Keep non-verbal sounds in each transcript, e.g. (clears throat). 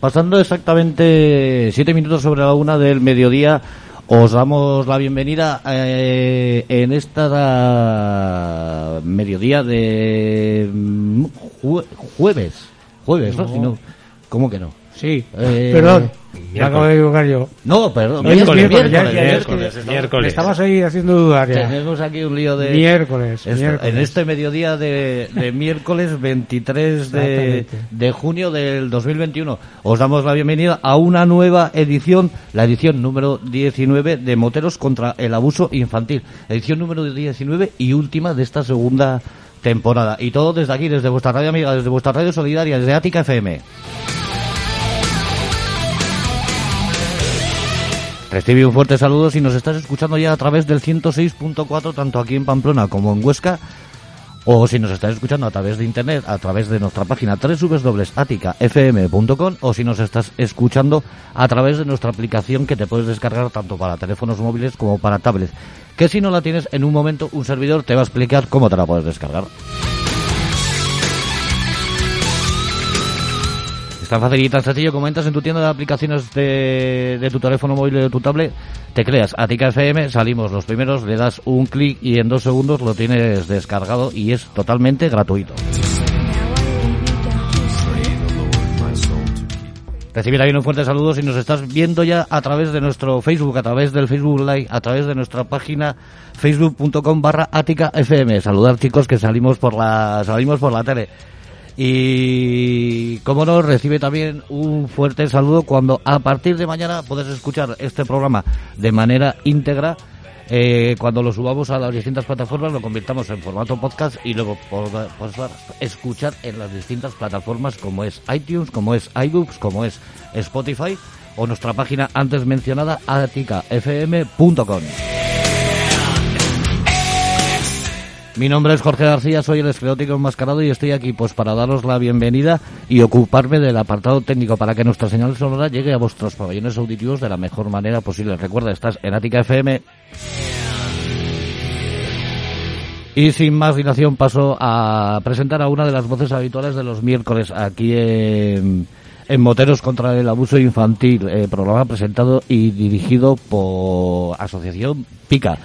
Pasando exactamente siete minutos sobre la una del mediodía, os damos la bienvenida eh, en esta mediodía de mm, jue- jueves. Jueves, ¿no? No. Si no, ¿Cómo que no? Sí, Eh, perdón, me acabo de equivocar yo. No, perdón. Miércoles, miércoles, ya- miércoles, ya- estabas ahí haciendo dudar ya. Tenemos aquí un lío de... Miércoles, Esto, miércoles. En este mediodía de, de miércoles 23 de, de junio del 2021 os damos la bienvenida a una nueva edición, la edición número 19 de Moteros contra el Abuso Infantil. Edición número 19 y última de esta segunda temporada. Y todo desde aquí, desde vuestra radio amiga, desde vuestra radio solidaria, desde Ática FM. Recibe un fuerte saludo si nos estás escuchando ya a través del 106.4, tanto aquí en Pamplona como en Huesca, o si nos estás escuchando a través de internet, a través de nuestra página www.aticafm.com, o si nos estás escuchando a través de nuestra aplicación que te puedes descargar tanto para teléfonos móviles como para tablets. Que si no la tienes, en un momento un servidor te va a explicar cómo te la puedes descargar. Tan fácil y tan sencillo como entras en tu tienda de aplicaciones de, de tu teléfono móvil o de tu tablet, te creas Atica FM, salimos los primeros, le das un clic y en dos segundos lo tienes descargado y es totalmente gratuito. Recibir también un fuerte saludo si nos estás viendo ya a través de nuestro Facebook, a través del Facebook Live, a través de nuestra página facebook.com barra Ática FM. Saludar chicos que salimos por la, salimos por la tele. Y como no, recibe también un fuerte saludo cuando a partir de mañana puedes escuchar este programa de manera íntegra. eh, cuando lo subamos a las distintas plataformas, lo convirtamos en formato podcast y luego podrás escuchar en las distintas plataformas como es iTunes, como es iBooks, como es Spotify o nuestra página antes mencionada aticafm.com. Mi nombre es Jorge García, soy el esclerótico enmascarado y estoy aquí pues para daros la bienvenida y ocuparme del apartado técnico para que nuestra señal sonora llegue a vuestros pabellones auditivos de la mejor manera posible. Recuerda, estás en Ática FM. Y sin más dilación paso a presentar a una de las voces habituales de los miércoles aquí en, en Moteros contra el Abuso Infantil, eh, programa presentado y dirigido por Asociación Pica.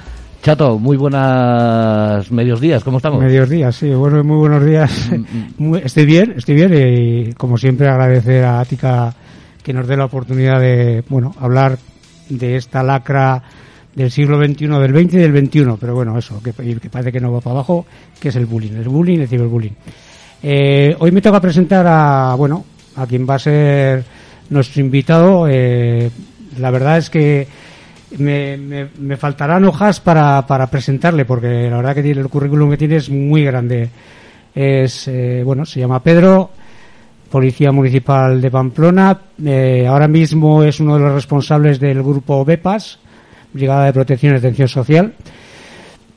Chato, muy buenas medios días, ¿cómo estamos? Medios días, sí, bueno, muy buenos días. (laughs) Muy- estoy bien, estoy bien y como siempre agradecer a Ática que nos dé la oportunidad de, bueno, hablar de esta lacra del siglo XXI, del 20 y del 21, pero bueno, eso, que parece que no va para abajo, que es el bullying, el bullying, el ciberbullying. Eh, hoy me toca presentar a, bueno, a quien va a ser nuestro invitado. eh, la verdad es que me, me- me faltarán hojas para, para presentarle, porque la verdad que tiene el currículum que tiene es muy grande. Es, eh, bueno, se llama Pedro, Policía Municipal de Pamplona. eh, ahora mismo es uno de los responsables del grupo BEPAS, Brigada de Protección y Atención Social.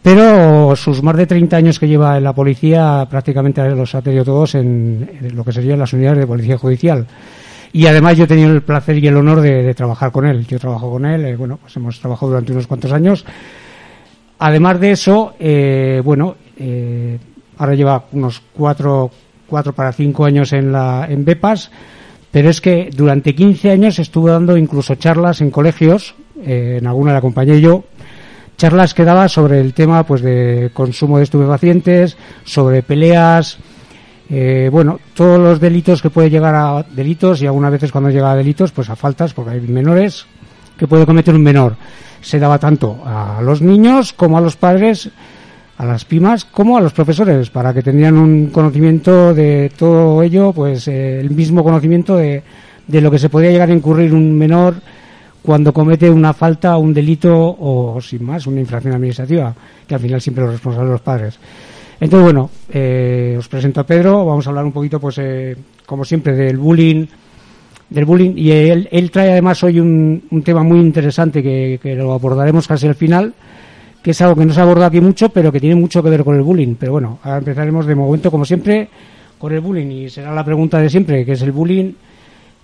Pero sus más de 30 años que lleva en la policía prácticamente los ha tenido todos en, en lo que serían las unidades de policía judicial. Y además yo he tenido el placer y el honor de, trabajar con él. Yo trabajo con él, eh, bueno, pues hemos trabajado durante unos cuantos años. Además de eso, eh, bueno, eh, ahora lleva unos cuatro, cuatro para cinco años en la en Bepas, pero es que durante 15 años estuve dando incluso charlas en colegios, eh, en alguna la acompañé yo, charlas que daba sobre el tema pues de consumo de estupefacientes, sobre peleas, eh, bueno, todos los delitos que puede llegar a delitos y algunas veces cuando llega a delitos, pues a faltas, porque hay menores que puede cometer un menor. Se daba tanto a los niños como a los padres, a las primas, como a los profesores, para que tendrían un conocimiento de todo ello, pues eh, el mismo conocimiento de, de lo que se podía llegar a incurrir un menor cuando comete una falta, un delito o, sin más, una infracción administrativa, que al final siempre los responsables los padres. Entonces, bueno, eh, os presento a Pedro, vamos a hablar un poquito, pues, eh, como siempre, del bullying, del bullying, y él, trae además hoy un, un tema muy interesante que, que lo abordaremos casi al final, que es algo que no se aborda aquí mucho, pero que tiene mucho que ver con el bullying. Pero bueno, ahora empezaremos de momento, como siempre, con el bullying, y será la pregunta de siempre, que es el bullying,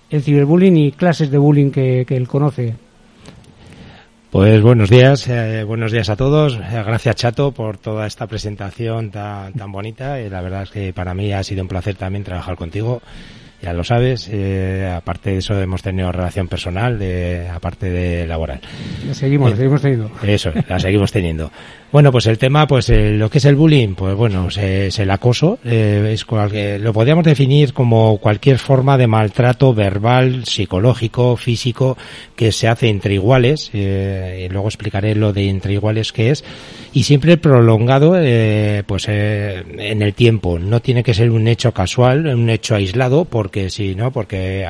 el ciberbullying y clases de bullying que, que él conoce. Pues buenos días, eh, buenos días a todos. Eh, Gracias Chato por toda esta presentación tan, tan bonita. Y la verdad es que para mí ha sido un placer también trabajar contigo. Ya lo sabes. Eh, aparte de eso, hemos tenido relación personal, de, aparte de laboral. La seguimos, la seguimos teniendo. Eso, la seguimos teniendo. Bueno, pues el tema, pues lo que es el bullying, pues bueno, es, el acoso. es lo podríamos definir como cualquier forma de maltrato verbal, psicológico, físico, que se hace entre iguales. y luego explicaré lo de entre iguales que es. Y siempre prolongado, pues en el tiempo. No tiene que ser un hecho casual, un hecho aislado, porque si no, porque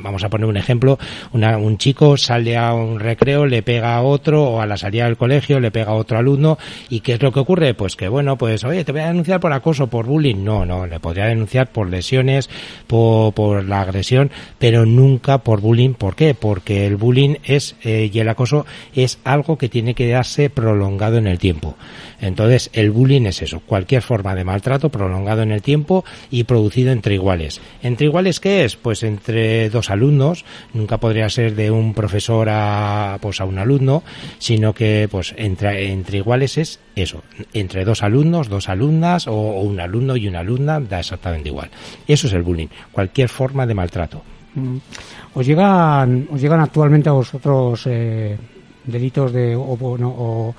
vamos a poner un ejemplo, un chico sale a un recreo, le pega a otro, o a la salida del colegio le pega a otro alumno, y ¿qué es lo que ocurre? Pues que bueno, pues oye, te voy a denunciar por acoso, por bullying. No, no, le podría denunciar por lesiones, por, por la agresión, pero nunca por bullying. ¿Por qué? Porque el bullying es, eh, y el acoso es algo que tiene que darse prolongado en el tiempo. Entonces, el bullying es eso, cualquier forma de maltrato prolongado en el tiempo y producido entre iguales. ¿Entre iguales qué es? Pues entre dos alumnos, nunca podría ser de un profesor a, pues a un alumno, sino que pues entre, entre iguales es eso, entre dos alumnos, dos alumnas o, un alumno y una alumna da exactamente igual. Eso es el bullying, cualquier forma de maltrato. Mm. ¿Os llegan, os llegan actualmente a vosotros eh, delitos de o, o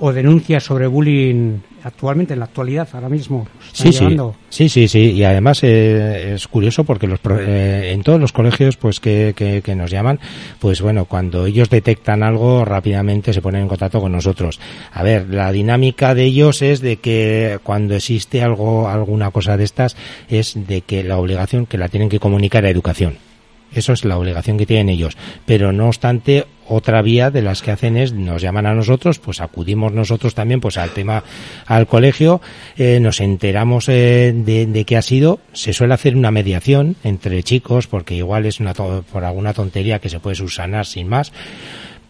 o denuncias sobre bullying actualmente, en la actualidad, ahora mismo? Sí, sí, sí, sí, sí, y además eh, es curioso porque los, eh, en todos los colegios pues que, que, nos llaman, pues bueno, cuando ellos detectan algo rápidamente se ponen en contacto con nosotros. A ver, la dinámica de ellos es de que cuando existe algo, alguna cosa de estas, es de que la obligación que la tienen que comunicar a educación eso es la obligación que tienen ellos. Pero no obstante, otra vía de las que hacen es nos llaman a nosotros, pues acudimos nosotros también pues al tema al colegio, eh, nos enteramos eh, de, de qué ha sido, se suele hacer una mediación entre chicos porque igual es una por alguna tontería que se puede subsanar sin más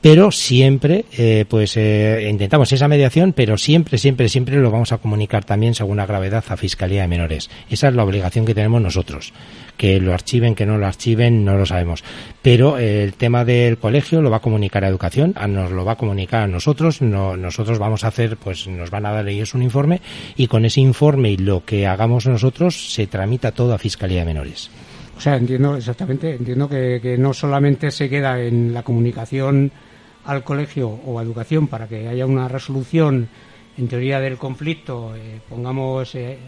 pero siempre eh, pues eh, intentamos esa mediación pero siempre siempre siempre lo vamos a comunicar también según la gravedad a fiscalía de menores. Esa es la obligación que tenemos nosotros que lo archiven que no lo archiven no lo sabemos. Pero eh, el tema del colegio lo va a comunicar a educación nos lo va a comunicar a nosotros no, nosotros vamos a hacer pues nos van a dar ellos un informe y con ese informe y lo que hagamos nosotros se tramita todo a fiscalía de menores. O sea, entiendo exactamente, entiendo que, que no solamente se queda en la comunicación al colegio o a educación para que haya una resolución en teoría del conflicto, eh, pongamos eh,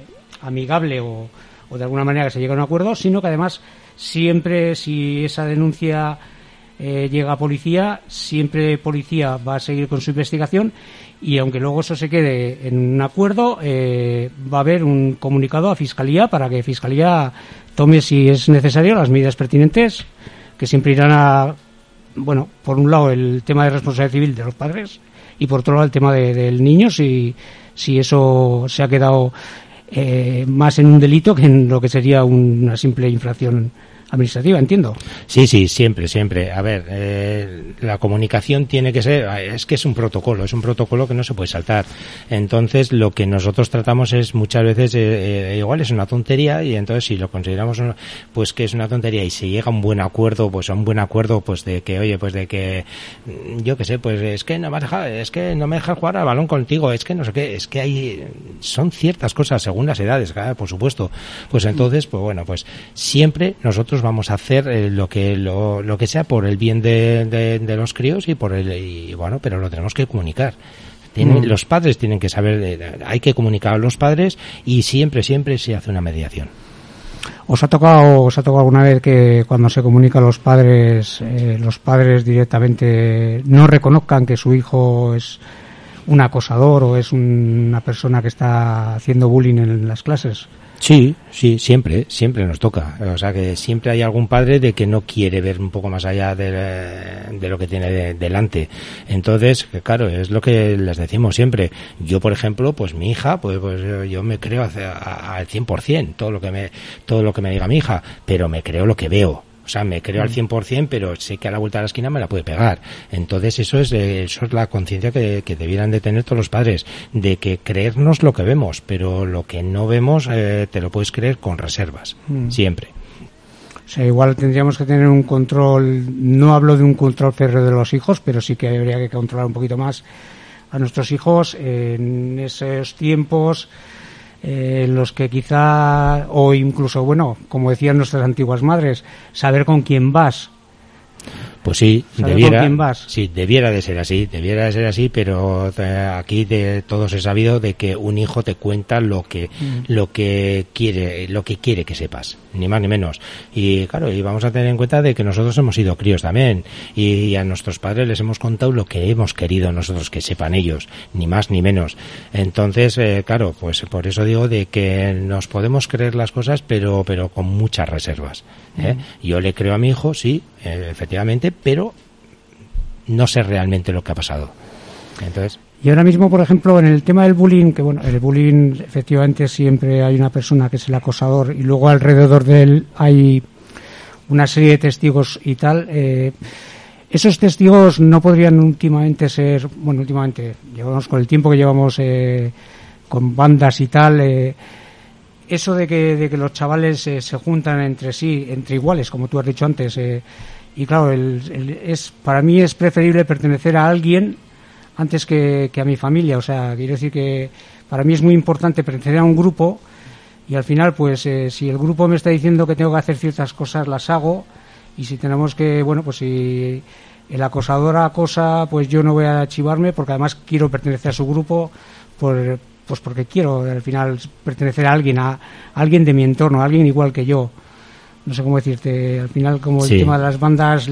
amigable o, de alguna manera que se llegue a un acuerdo, sino que además siempre si esa denuncia eh, llega a policía, siempre policía va a seguir con su investigación y aunque luego eso se quede en un acuerdo, va a haber un comunicado a Fiscalía para que Fiscalía tome, si es necesario, las medidas pertinentes que siempre irán a bueno, por un lado el tema de responsabilidad civil de los padres y por otro lado el tema del niño, si, si eso se ha quedado eh, más en un delito que en lo que sería una simple infracción administrativa, entiendo. Sí, sí, siempre, siempre. A ver, eh, la comunicación tiene que ser, es que es un protocolo, es un protocolo que no se puede saltar. Entonces, lo que nosotros tratamos es muchas veces, eh, eh, igual es una tontería y entonces si lo consideramos pues que es una tontería y se llega a un buen acuerdo, pues a un buen acuerdo, pues de que, oye, pues de que, mm, yo qué sé, pues es que no me deja, es que no me deja jugar al balón contigo, es que no sé qué, es que hay, son ciertas cosas según las edades, por supuesto. Pues entonces, pues bueno, pues siempre nosotros vamos a hacer eh, lo que lo, lo, que sea por el bien de, de, los críos y por el y bueno pero lo tenemos que comunicar tienen, mm. los padres tienen que saber eh, hay que comunicar a los padres y siempre siempre se hace una mediación ¿Os ha tocado, os ha tocado alguna vez que cuando se comunica a los padres, eh, los padres directamente no reconozcan que su hijo es un acosador o es una persona que está haciendo bullying en las clases? Sí, sí, siempre, siempre nos toca. O sea que siempre hay algún padre de que no quiere ver un poco más allá de, lo que tiene delante. Entonces, claro, es lo que les decimos siempre. Yo, por ejemplo, pues mi hija, pues, pues yo me creo al 100% todo lo que me, todo lo que me diga mi hija, pero me creo lo que veo. O sea, me creo al 100%, mm. pero sé que a la vuelta de la esquina me la puede pegar. Entonces, eso es, eh, eso es la conciencia que, que, debieran de tener todos los padres, de que creernos lo que vemos, pero lo que no vemos eh, te lo puedes creer con reservas, mm. siempre. O sea, igual tendríamos que tener un control, no hablo de un control férreo de los hijos, pero sí que habría que controlar un poquito más a nuestros hijos en esos tiempos eh, los que quizá, o incluso, bueno, como decían nuestras antiguas madres, saber con quién vas, pues sí, debiera, sí, debiera de ser así, debiera de ser así, pero eh, aquí de todos he sabido de que un hijo te cuenta lo que mm. lo que quiere, lo que quiere que sepas, ni más ni menos. Y claro, y vamos a tener en cuenta de que nosotros hemos sido críos también y, a nuestros padres les hemos contado lo que hemos querido nosotros que sepan ellos, ni más ni menos. Entonces, eh, claro, pues por eso digo de que nos podemos creer las cosas, pero pero con muchas reservas. ¿eh? Mm. Yo le creo a mi hijo, sí, efectivamente, pero no sé realmente lo que ha pasado. Entonces. Y ahora mismo, por ejemplo, en el tema del bullying, que bueno, el bullying efectivamente siempre hay una persona que es el acosador y luego alrededor de él hay una serie de testigos y tal. Eh, esos testigos no podrían últimamente ser, bueno, últimamente, llevamos con el tiempo que llevamos eh, con bandas y tal, eh, eso de que, de que los chavales se juntan entre sí, entre iguales, como tú has dicho antes, y claro, es, para mí es preferible pertenecer a alguien antes que, a mi familia. O sea, quiero decir que para mí es muy importante pertenecer a un grupo y al final, pues eh, si el grupo me está diciendo que tengo que hacer ciertas cosas, las hago. Y si tenemos que, bueno, pues si el acosador acosa, pues yo no voy a chivarme porque además quiero pertenecer a su grupo, por, pues porque quiero al final pertenecer a alguien, a alguien de mi entorno, a alguien igual que yo. No sé cómo decirte, al final como el tema de las bandas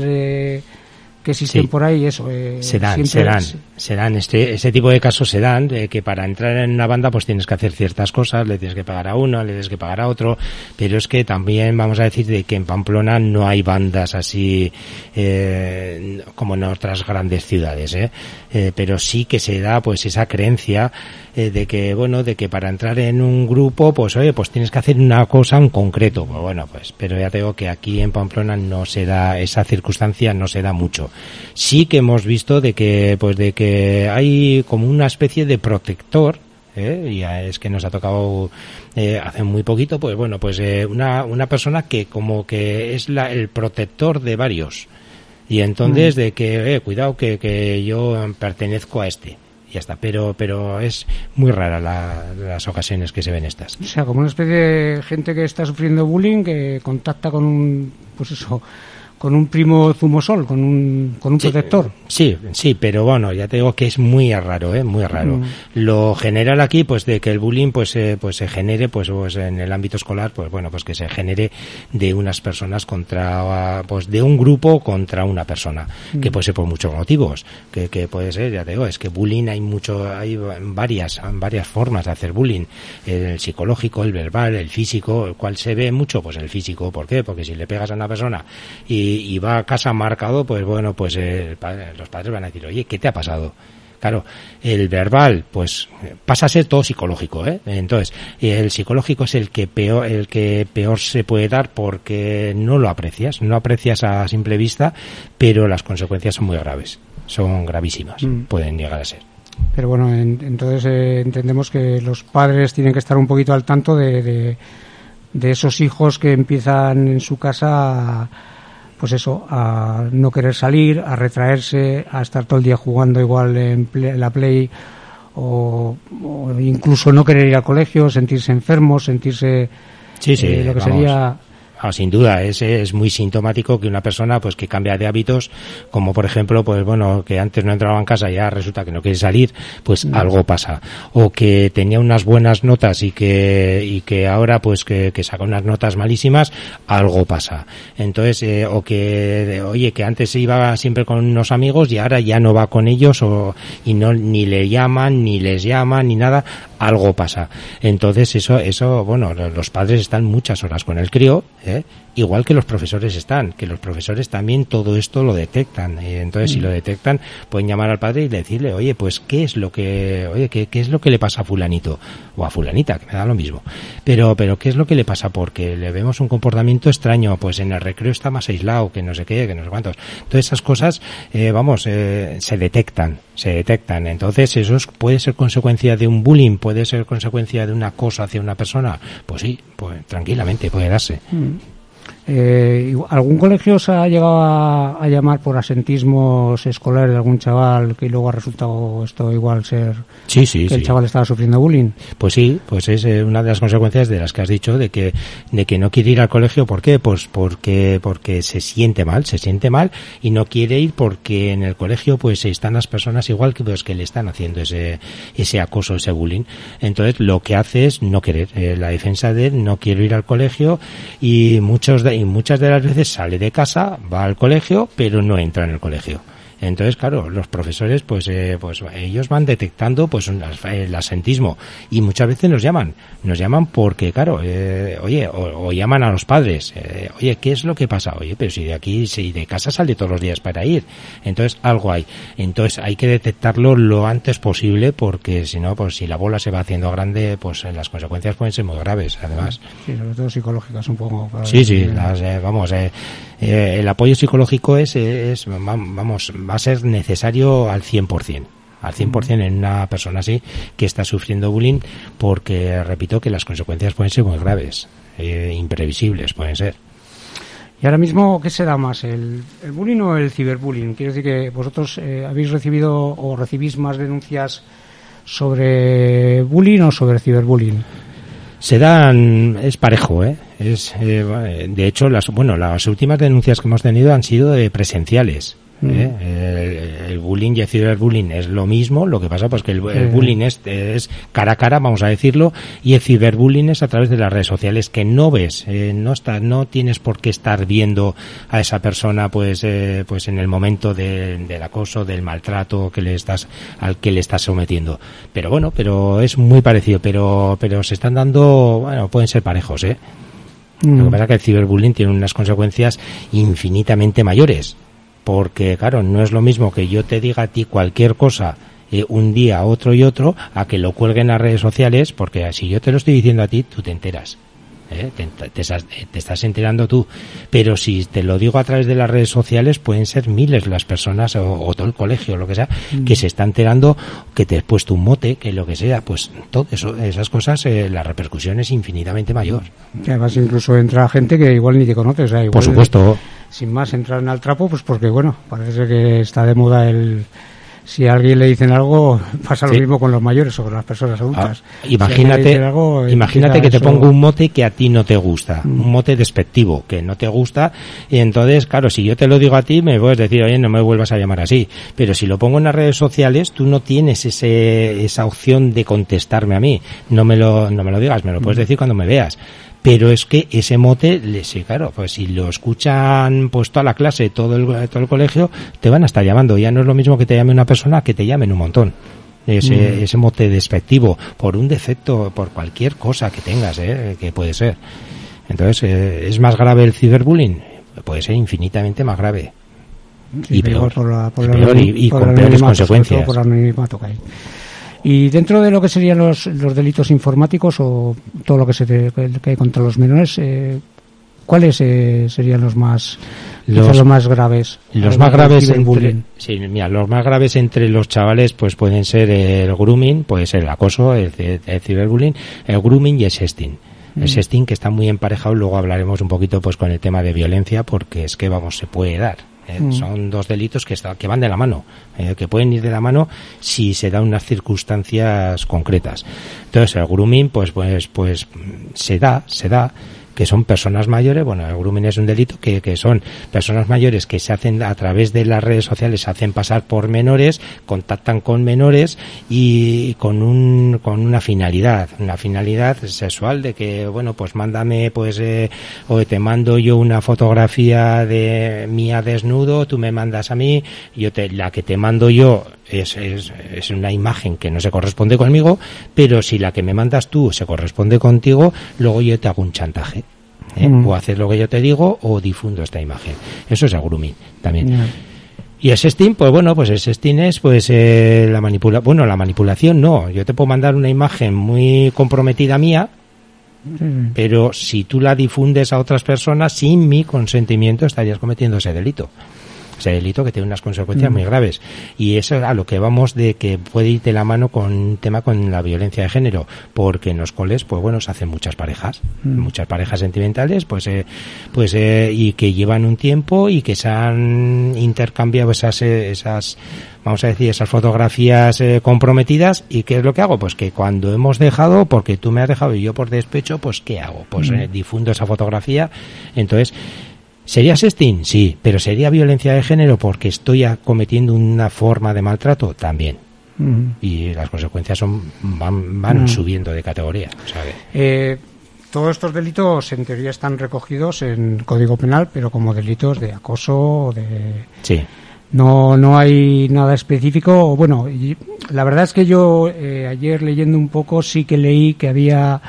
que existen por ahí, eso. Eh, se dan, se dan, se dan. Este, este tipo de casos se dan, de que para entrar en una banda pues tienes que hacer ciertas cosas, le tienes que pagar a uno, le tienes que pagar a otro, pero es que también vamos a decir de que en Pamplona no hay bandas así eh, como en otras grandes ciudades, ¿eh? ¿eh? pero sí que se da pues esa creencia eh, de que, bueno, de que para entrar en un grupo, pues oye, pues tienes que hacer una cosa en concreto. Pues bueno, pues, pero ya te digo que aquí en Pamplona no se da, esa circunstancia no se da mucho. Sí que hemos visto de que, pues de que hay como una especie de protector, ¿eh? y es que nos ha tocado eh, hace muy poquito, pues bueno, pues eh, una, una persona que como que es la, el protector de varios. Y entonces mm. de que, eh, cuidado que, que yo pertenezco a este ya está. Pero, pero es muy rara las ocasiones que se ven estas. O sea, como una especie de gente que está sufriendo bullying que contacta con un, pues eso, con un primo zumosol, con un, con un protector. Sí, sí, pero bueno, ya te digo que es muy raro, ¿eh? Muy raro. Mm. Lo general aquí, pues de que el bullying pues, eh, pues se genere, pues, pues en el ámbito escolar, pues bueno, pues que se genere de unas personas contra, pues de un grupo contra una persona, que mm. puede ser por muchos motivos, que, que puede ser, ya te digo, es que bullying hay mucho, hay varias, varias formas de hacer bullying, el psicológico, el verbal, el físico, el cual se ve mucho, pues el físico, ¿por qué? Porque si le pegas a una persona y y, va a casa marcado, pues bueno, pues eh, los padres van a decir, oye, ¿qué te ha pasado? Claro, el verbal, pues pasa a ser todo psicológico, ¿eh? Entonces, el psicológico es el que peor, el que peor se puede dar porque no lo aprecias, no aprecias a simple vista, pero las consecuencias son muy graves, son gravísimas, mm. pueden llegar a ser. Pero bueno, entonces eh, entendemos que los padres tienen que estar un poquito al tanto de, de, esos hijos que empiezan en su casa a, pues eso, a no querer salir, a retraerse, a estar todo el día jugando igual en, la Play o, incluso no querer ir al colegio, sentirse enfermo, sentirse sí, sí, eh, lo que sería Ah, sin duda, es, es muy sintomático que una persona pues que cambia de hábitos, como por ejemplo, pues bueno, que antes no entraba en casa y ya resulta que no quiere salir, pues mm. algo pasa. O que tenía unas buenas notas y que, y que ahora pues que, que saca unas notas malísimas, algo pasa. Entonces, eh, o que, oye, que antes iba siempre con unos amigos y ahora ya no va con ellos o, y no, ni le llaman, ni les llaman, ni nada, algo pasa. Entonces, eso, eso, bueno, los padres están muchas horas con el crío, ¿eh? Igual que los profesores están, que los profesores también todo esto lo detectan. entonces, si mm. lo detectan, pueden llamar al padre y decirle, oye, pues, ¿qué es lo que, oye, qué, qué es lo que le pasa a fulanito? O a fulanita, que me da lo mismo. Pero, pero, ¿qué es lo que le pasa? Porque le vemos un comportamiento extraño, pues en el recreo está más aislado, que no sé qué, que no sé cuántos. Todas esas cosas, eh, vamos, eh, se detectan, se detectan. Entonces, eso puede ser consecuencia de un bullying, puede ser consecuencia de una cosa hacia una persona. Pues sí, pues tranquilamente puede darse. Mm. Eh, ¿Algún colegio se ha llegado a, llamar por asentismos escolares de algún chaval que luego ha resultado esto igual ser sí, sí, que el chaval estaba sufriendo bullying? Pues sí, pues es eh, una de las consecuencias de las que has dicho de que de que no quiere ir al colegio. ¿Por qué? Pues porque porque se siente mal, se siente mal y no quiere ir porque en el colegio pues están las personas igual que los pues, que le están haciendo ese ese acoso, ese bullying. Entonces lo que hace es no querer. Eh, la defensa de no quiero ir al colegio y muchos de y muchas de las veces sale de casa, va al colegio, pero no entra en el colegio. Entonces, claro, los profesores, pues, eh, pues ellos van detectando, pues, el asentismo y muchas veces nos llaman, nos llaman porque, claro, eh, oye, o, llaman a los padres, eh, oye, ¿qué es lo que pasa? Oye, pero si de aquí, si de casa sale todos los días para ir, entonces algo hay. Entonces hay que detectarlo lo antes posible porque si no, pues si la bola se va haciendo grande, pues las consecuencias pueden ser muy graves, además. Sí, sobre todo psicológicas un poco. Sí, sí, las, vamos, el apoyo psicológico es, es, vamos, va a ser necesario al 100% al 100% en una persona así que está sufriendo bullying porque repito que las consecuencias pueden ser muy graves eh, imprevisibles pueden ser y ahora mismo, ¿qué será más, el, bullying o el ciberbullying? Quiero decir que vosotros eh, habéis recibido o recibís más denuncias sobre bullying o sobre ciberbullying. Se dan, es parejo, ¿eh? Es, eh, de hecho, las, bueno, las últimas denuncias que hemos tenido han sido presenciales. ¿Eh? El, bullying y el ciberbullying es lo mismo, lo que pasa pues que el, bullying es, es, cara a cara, vamos a decirlo, y el ciberbullying es a través de las redes sociales que no ves, eh, no está, no tienes por qué estar viendo a esa persona pues eh, pues en el momento del acoso, del maltrato que le estás al que le estás sometiendo. Pero bueno, pero es muy parecido, pero pero se están dando, bueno, pueden ser parejos, ¿eh? Lo que mm. pasa es que el ciberbullying tiene unas consecuencias infinitamente mayores porque claro, no es lo mismo que yo te diga a ti cualquier cosa eh, un día, otro y otro, a que lo cuelguen en las redes sociales, porque si yo te lo estoy diciendo a ti, tú te enteras. ¿Eh? Te, estás, enterando tú. Pero si te lo digo a través de las redes sociales, pueden ser miles las personas o, todo el colegio, o lo que sea, mm. que se está enterando que te he puesto un mote, que lo que sea, pues todo eso, esas cosas, eh, la repercusión es infinitamente mayor. además incluso entra gente que igual ni te conoces. Por supuesto sin más entrar en el trapo, pues porque bueno, parece que está de moda el si a alguien le dicen algo, pasa lo mismo con los mayores o con las personas adultas. Ah, imagínate, imagínate que te pongo un mote que a ti no te gusta, mm. un mote despectivo que no te gusta, y entonces, claro, si yo te lo digo a ti, me puedes decir, oye, no me vuelvas a llamar así. Pero si lo pongo en las redes sociales, tú no tienes ese, esa opción de contestarme a mí. No me lo, no me lo digas, me lo puedes mm. decir cuando me veas pero es que ese mote, sí, claro, pues si lo escuchan pues toda la clase, todo el, todo el colegio, te van a estar llamando. Ya no es lo mismo que te llame una persona que te llamen un montón. Ese, mm. ese mote despectivo, por un defecto, por cualquier cosa que tengas, ¿eh? que puede ser. Entonces, eh, ¿es más grave el ciberbullying? Puede ser infinitamente más grave. y peor, y, con peores consecuencias. Por y dentro de lo que serían los, los delitos informáticos o todo lo que se que hay contra los menores, eh, ¿cuáles eh, serían los más los, más graves? Los más graves entre, sí, mira, los más graves entre los chavales pues pueden ser el grooming, puede ser el acoso, el, ciberbullying, el grooming y el sexting. El mm. sexting que está muy emparejado, luego hablaremos un poquito pues con el tema de violencia porque es que vamos, se puede dar. ¿Eh? Mm. Son dos delitos que, que van de la mano, eh, que pueden ir de la mano si se dan unas circunstancias concretas. Entonces, el grooming, pues, pues, pues, se da, se da que son personas mayores, bueno, el grooming es un delito que, que son personas mayores que se hacen a través de las redes sociales, se hacen pasar por menores, contactan con menores y con un, con una finalidad, una finalidad sexual de que, bueno, pues mándame, pues, eh, o te mando yo una fotografía de mía desnudo, tú me mandas a mí, yo te, la que te mando yo es, es, es, una imagen que no se corresponde conmigo, pero si la que me mandas tú se corresponde contigo, luego yo te hago un chantaje. ¿eh? Mm. O haces lo que yo te digo o difundo esta imagen. Eso es el grooming también. Y el sexting, pues bueno, pues el sexting es pues eh, la manipula bueno, la manipulación no. Yo te puedo mandar una imagen muy comprometida mía, pero si tú la difundes a otras personas sin mi consentimiento estarías cometiendo ese delito. Ese delito que tiene unas consecuencias muy graves. Y eso es a lo que vamos de que puede ir de la mano con un tema con la violencia de género, porque en los coles, pues bueno, se hacen muchas parejas, muchas parejas sentimentales, pues, eh, pues, eh, y que llevan un tiempo y que se han intercambiado esas, eh, esas vamos a decir, esas fotografías eh, comprometidas y ¿qué es lo que hago? Pues que cuando hemos dejado, porque tú me has dejado y yo por despecho, pues ¿qué hago? Pues eh, difundo esa fotografía. Entonces, ¿sería sexting? Sí, pero ¿sería violencia de género porque estoy cometiendo una forma de maltrato? También. Y las consecuencias son van, van subiendo de categoría. Eh, todos estos delitos en teoría están recogidos en Código Penal, pero como delitos de acoso de... Sí no, no hay nada específico. Bueno, la verdad es que yo eh, ayer leyendo un poco sí que leí que había,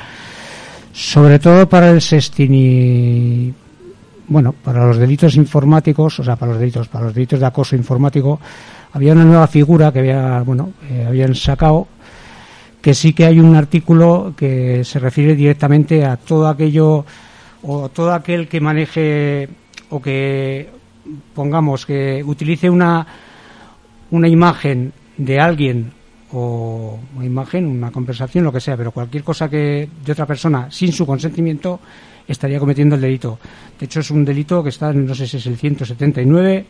sobre todo para el sexting y, bueno, para los delitos informáticos, o sea, para los delitos, para los delitos de acoso informático, había una nueva figura que había, bueno, eh, habían sacado que sí que hay un artículo que se refiere directamente a todo aquello o todo aquel que maneje o que pongamos que utilice una, una imagen de alguien o una imagen, una conversación, lo que sea, pero cualquier cosa que de otra persona sin su consentimiento estaría cometiendo el delito. De hecho, es un delito que está, no sé si es el 179,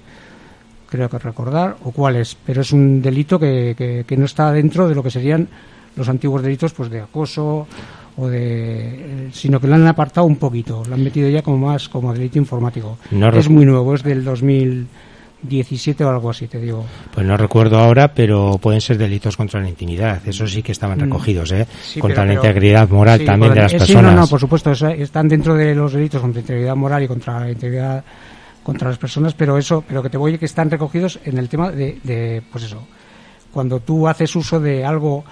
creo que recordar, o cuál es, pero es un delito que, que, que no está dentro de lo que serían los antiguos delitos pues de acoso o de sino que lo han apartado un poquito, lo han metido ya como más como delito informático. es muy nuevo, es del 2017 o algo así, te digo. Pues no recuerdo ahora, pero pueden ser delitos contra la intimidad. Eso sí que estaban mm. recogidos, ¿eh? contra la integridad moral también de las personas. no, no, por supuesto, están dentro de los delitos contra la integridad moral y contra la integridad contra las personas, pero eso, pero que te voy a que están recogidos en el tema de, de pues eso, cuando tú haces uso de algo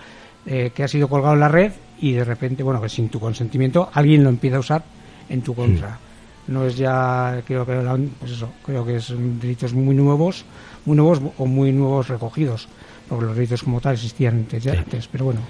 eh, que ha sido colgado en la red y de repente, bueno, que sin tu consentimiento alguien lo empieza a usar en tu contra. No es ya, creo que, pues eso, creo que son delitos muy nuevos, muy nuevos o muy nuevos recogidos, porque los delitos como tal existían antes, pero bueno.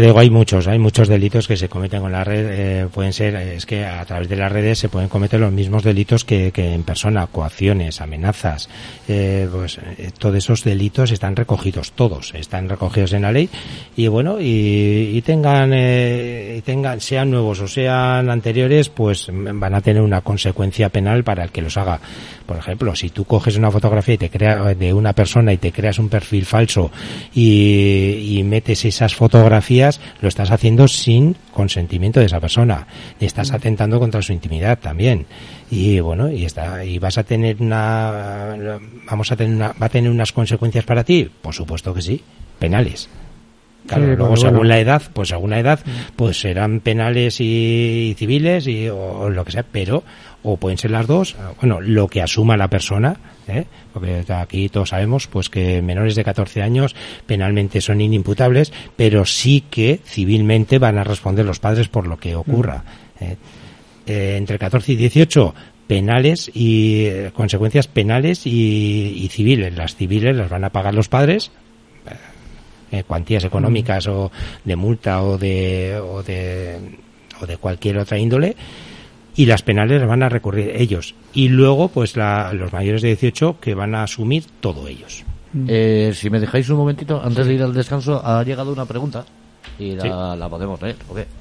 Digo, hay muchos, hay muchos delitos que se cometen con la red. Eh, pueden ser, es que a través de las redes se pueden cometer los mismos delitos que, en persona, coacciones, amenazas. Eh, pues eh, todos esos delitos están recogidos, todos están recogidos en la ley. Y bueno, y, tengan, y tengan, sean nuevos o sean anteriores, pues van a tener una consecuencia penal para el que los haga. Por ejemplo, si tú coges una fotografía y te crea, de una persona y te creas un perfil falso y, y metes esas fotografías, lo estás haciendo sin consentimiento de esa persona. Y estás atentando contra su intimidad también. Y bueno, y está, y vas a tener una, vamos a tener una, va a tener unas consecuencias para ti, por supuesto que sí, penales. Claro, luego según la edad, pues según la edad, pues serán penales y, civiles y o, lo que sea, pero o pueden ser las dos, bueno, lo que asuma la persona, ¿eh? porque aquí todos sabemos pues que menores de 14 años penalmente son inimputables, pero sí que civilmente van a responder los padres por lo que ocurra. ¿eh? Eh, entre 14 y 18 penales y eh, consecuencias penales y, y, civiles. Las civiles las van a pagar los padres, eh, cuantías económicas o de multa o de, o de, o de cualquier otra índole y las penales van a recurrir ellos. Y luego, pues los mayores de 18 que van a asumir todo ellos. Eh, si me dejáis un momentito, antes de ir al descanso, ha llegado una pregunta y la, podemos leer.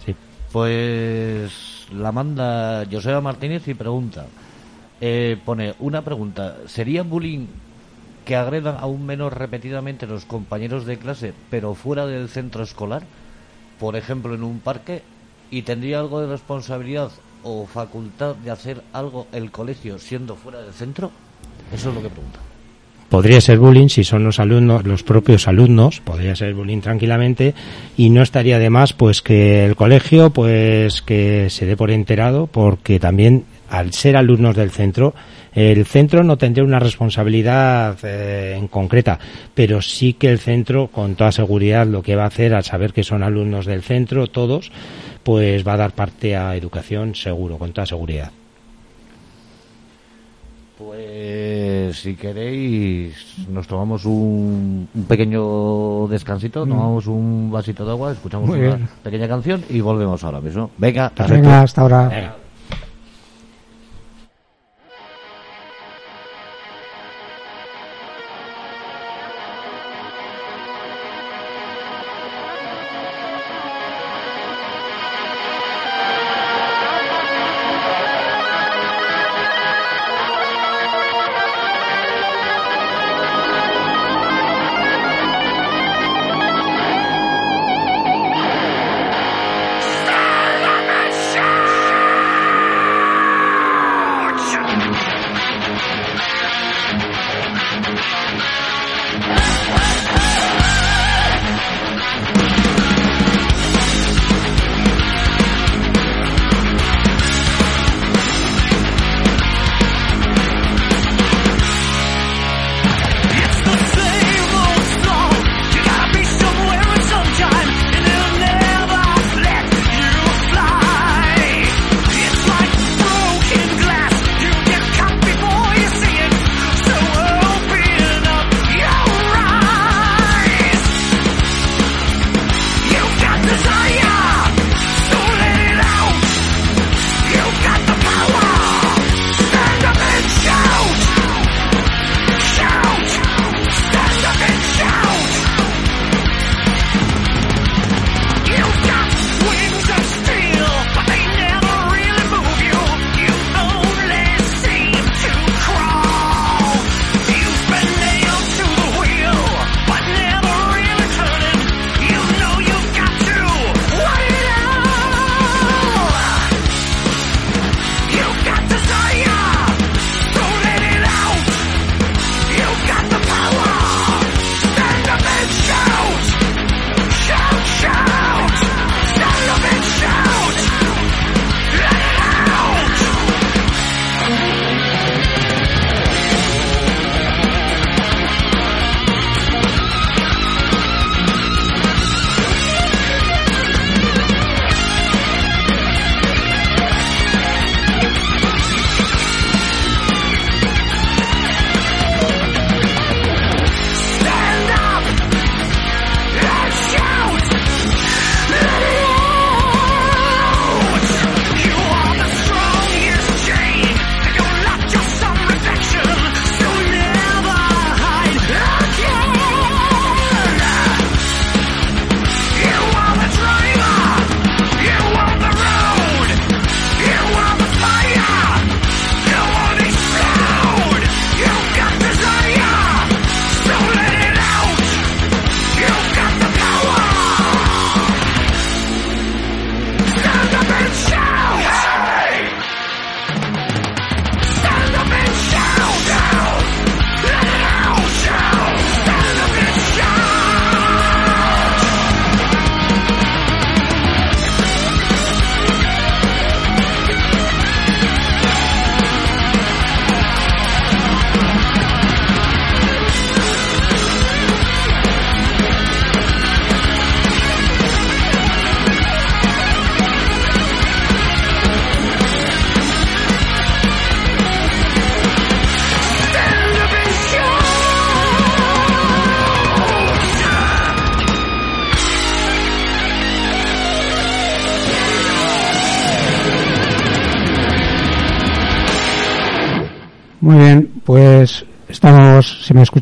Sí. Pues la manda Joseba Martínez y pregunta. Eh, pone una pregunta. ¿Sería bullying que agredan aún menos repetidamente los compañeros de clase, pero fuera del centro escolar? Por ejemplo, en un parque. ¿Y tendría algo de responsabilidad o facultad de hacer algo el colegio siendo fuera del centro? Eso es lo que pregunta. Podría ser bullying si son los alumnos, los propios alumnos, podría ser bullying tranquilamente y no estaría de más pues que el colegio pues que se dé por enterado porque también al ser alumnos del centro el centro no tendría una responsabilidad eh, en concreta, pero sí que el centro, con toda seguridad, lo que va a hacer al saber que son alumnos del centro, todos, pues va a dar parte a educación seguro, con toda seguridad. Pues si queréis, nos tomamos un, pequeño descansito, mm. tomamos un vasito de agua, escuchamos una pequeña canción y volvemos ahora mismo. Venga, Venga hasta ahora.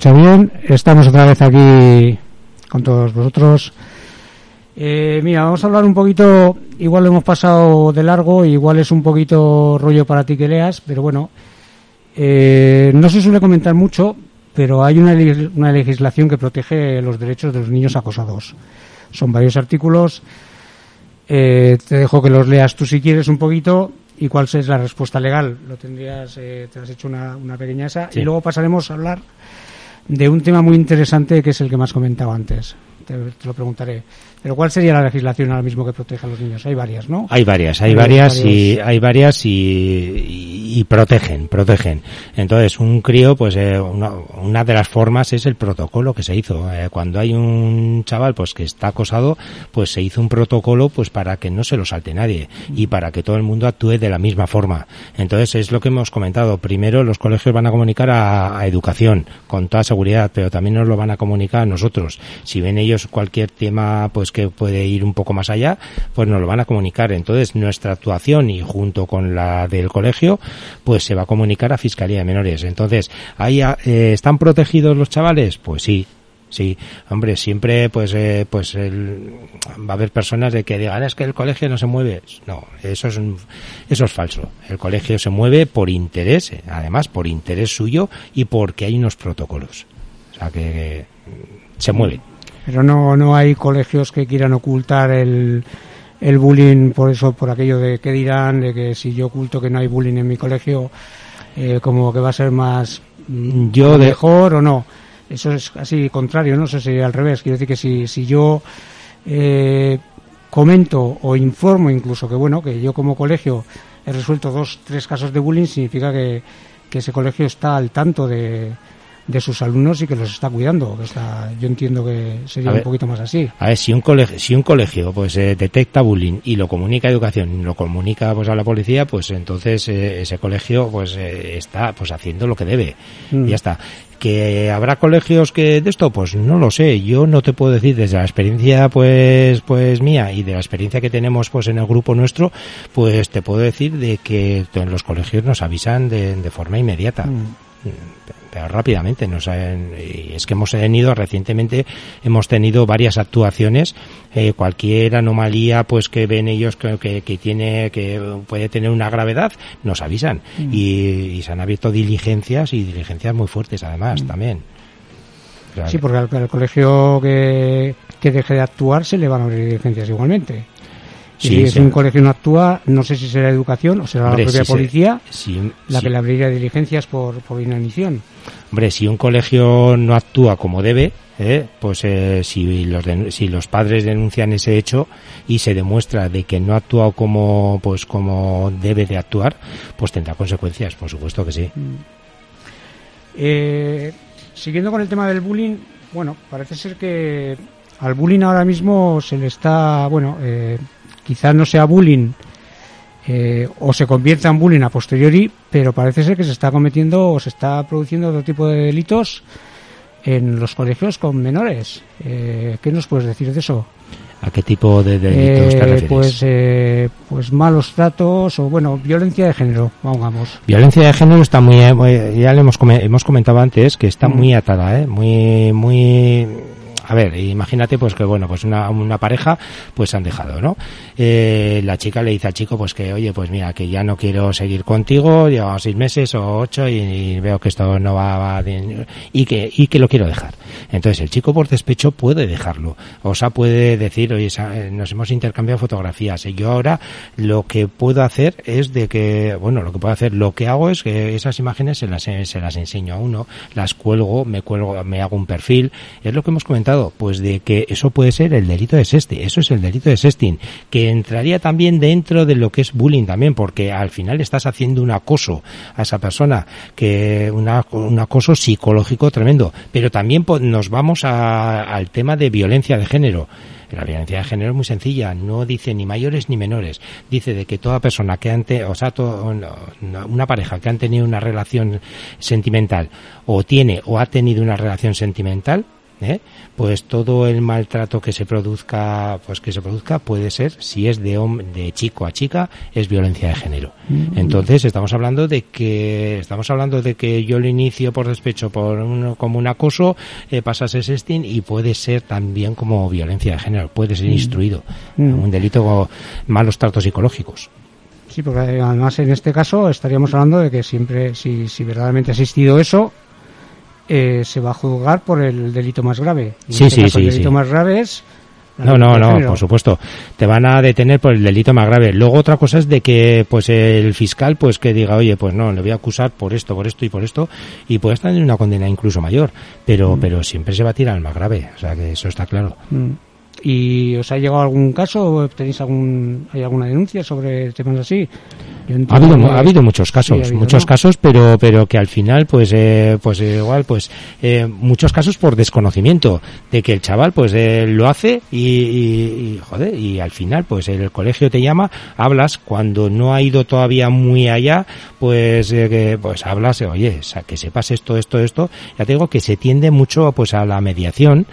Escucha bien, estamos otra vez aquí con todos vosotros. Eh, mira, vamos a hablar un poquito, igual lo hemos pasado de largo, igual es un poquito rollo para ti que leas, pero bueno, eh, no se suele comentar mucho, pero hay una, una legislación que protege los derechos de los niños acosados. Son varios artículos. Eh, te dejo que los leas tú si quieres un poquito y cuál es la respuesta legal. Lo tendrías, eh, te has hecho una, una pequeña esa. Y luego pasaremos a hablar de un tema muy interesante que es el que has comentado antes. te lo preguntaré. Pero ¿cuál sería la legislación ahora mismo que protege a los niños? Hay varias, ¿no? Hay varias, hay, varias, y hay varias y, y, protegen, protegen. Entonces, un crío, pues eh, una, una, de las formas es el protocolo que se hizo. Eh, cuando hay un chaval, pues que está acosado, pues se hizo un protocolo, pues para que no se lo salte nadie y para que todo el mundo actúe de la misma forma. Entonces, es lo que hemos comentado. Primero, los colegios van a comunicar a, a educación con toda seguridad, pero también nos lo van a comunicar a nosotros. Si ven ellos cualquier tema, pues que puede ir un poco más allá, pues nos lo van a comunicar. Entonces, nuestra actuación y junto con la del colegio, pues se va a comunicar a Fiscalía de Menores. Entonces, ¿ahí eh, están protegidos los chavales? Pues sí, Sí, hombre, siempre pues eh, pues el, va a haber personas de que digan es que el colegio no se mueve. No, eso es eso es falso. El colegio se mueve por interés, además por interés suyo y porque hay unos protocolos. O sea que, que se mueve. Pero no no hay colegios que quieran ocultar el el bullying por eso por aquello de que dirán de que si yo oculto que no hay bullying en mi colegio eh, como que va a ser más yo de... mejor o no eso es así contrario, no sé si al revés. Quiero decir que si, si yo eh, comento o informo incluso que, bueno, que yo como colegio he resuelto dos, tres casos de bullying, significa que, que ese colegio está al tanto de, de sus alumnos y que los está cuidando. Está, yo entiendo que sería ver, un poquito más así. A ver, si un colegio, si un colegio pues eh, detecta bullying y lo comunica a educación, lo comunica pues a la policía, pues entonces eh, ese colegio pues eh, está pues haciendo lo que debe. Mm. Y ya está. Que habrá colegios que de esto, pues no lo sé. Yo no te puedo decir desde la experiencia, pues, pues mía y de la experiencia que tenemos, pues en el grupo nuestro, pues te puedo decir de que en los colegios nos avisan de, de forma inmediata. Mm. Pero rápidamente nos han, y es que hemos tenido recientemente hemos tenido varias actuaciones eh, cualquier anomalía pues que ven ellos que, que, que, tiene que puede tener una gravedad nos avisan mm. y, y, se han abierto diligencias y diligencias muy fuertes además mm. también claro. sí porque al, al colegio que, que deje de actuar se le van a abrir diligencias igualmente Sí, si es sí. un colegio no actúa, no sé si será educación o será Hombre, la propia policía la que le abriría diligencias por, por inanición. Hombre, si un colegio no actúa como debe, eh, pues eh, si, los si los padres denuncian ese hecho y se demuestra de que no ha actuado como, pues, como debe de actuar, pues tendrá consecuencias, por supuesto que sí. Mm. Eh, siguiendo con el tema del bullying, bueno, parece ser que al bullying ahora mismo se le está, bueno, eh, quizás no sea bullying eh, o se convierta en bullying a posteriori, pero parece ser que se está cometiendo o se está produciendo otro tipo de delitos en los colegios con menores. Eh, ¿Qué nos puedes decir de eso? ¿A qué tipo de delitos eh, te refieres? Pues, eh, pues malos tratos o, bueno, violencia de género, vamos. Violencia de género está muy, muy ya le hemos, hemos comentado antes que está mm. muy atada, ¿eh? Muy, muy a ver, imagínate pues que bueno, pues una, una pareja pues han dejado, ¿no? Eh, la chica le dice al chico pues que oye, pues mira, que ya no quiero seguir contigo, llevamos seis meses o ocho y, veo que esto no va, va y que y que lo quiero dejar. Entonces el chico por despecho puede dejarlo, o sea, puede decir, oye, nos hemos intercambiado fotografías y yo ahora lo que puedo hacer es de que, bueno, lo que puedo hacer, lo que hago es que esas imágenes se las, se las enseño a uno, las cuelgo, me cuelgo, me hago un perfil, es lo que hemos comentado pues de que eso puede ser el delito de sexting, eso es el delito de sexting, que entraría también dentro de lo que es bullying también, porque al final estás haciendo un acoso a esa persona, que una, un acoso psicológico tremendo, pero también nos vamos al tema de violencia de género. La violencia de género es muy sencilla, no dice ni mayores ni menores. Dice de que toda persona que ante, o sea, to, una pareja que han tenido una relación sentimental o tiene o ha tenido una relación sentimental ¿eh? pues todo el maltrato que se produzca pues que se produzca puede ser si es de de chico a chica es violencia de género mm. entonces estamos hablando de que estamos hablando de que yo lo inicio por despecho por como un acoso eh, pasas ese sexting y puede ser también como violencia de género puede ser mm. instruido mm. un delito malos tratos psicológicos Sí, porque además en este caso estaríamos hablando de que siempre, si, si verdaderamente ha existido eso, eh, se va a juzgar por el delito más grave. sí, este sí, sí. El delito más grave es no, no, no, por supuesto. Te van a detener por el delito más grave. Luego otra cosa es de que pues el fiscal pues que diga, "Oye, pues no, le voy a acusar por esto, por esto y por esto" y puede estar en una condena incluso mayor, pero mm. pero siempre se va a tirar al más grave, o sea que eso está claro. Mm. ¿Y os ha llegado algún caso? ¿Tenéis algún, hay alguna denuncia sobre temas así? Ha habido, ha habido muchos casos, muchos casos, pero pero que al final, pues eh, pues igual, pues eh, muchos casos por desconocimiento de que el chaval, pues eh, lo hace y, y, joder, y al final, pues el colegio te llama, hablas cuando no ha ido todavía muy allá, pues que, pues hablas, oye, que sepas esto, esto, esto. Ya te digo que se tiende mucho, pues a la mediación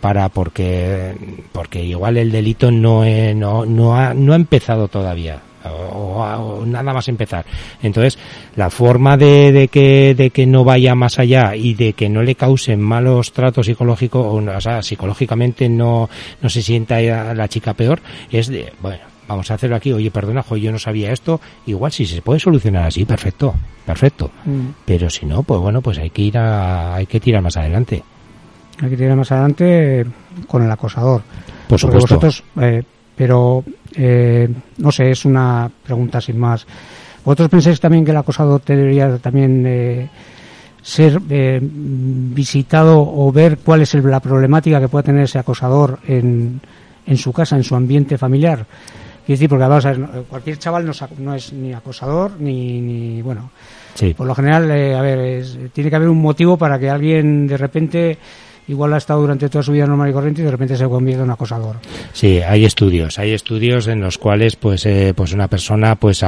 para porque porque igual el delito no no no ha, no ha empezado todavía o, nada más empezar. Entonces, la forma de, de, que, de que no vaya más allá y de que no le causen malos tratos psicológicos, o, sea, psicológicamente no, no se sienta la chica peor, es de, bueno, vamos a hacerlo aquí, oye, perdona, yo no sabía esto, igual si se puede solucionar así, perfecto, perfecto. Mm. Pero si no, pues bueno, pues hay que ir a, hay que tirar más adelante. Que tirar más adelante con el acosador. Por supuesto. vosotros, eh, pero eh, no sé, es una pregunta sin más. ¿Vosotros pensáis también que el acosado debería también eh, ser eh, visitado o ver cuál es la problemática que puede tener ese acosador en, en su casa, en su ambiente familiar? Quiero decir, porque vamos a cualquier chaval no, es ni acosador ni, ni bueno. Por lo general, a ver, tiene que haber un motivo para que alguien de repente igual ha estado durante toda su vida normal y corriente y de repente se convierte en acosador. Sí, hay estudios, hay estudios en los cuales pues eh, pues una persona pues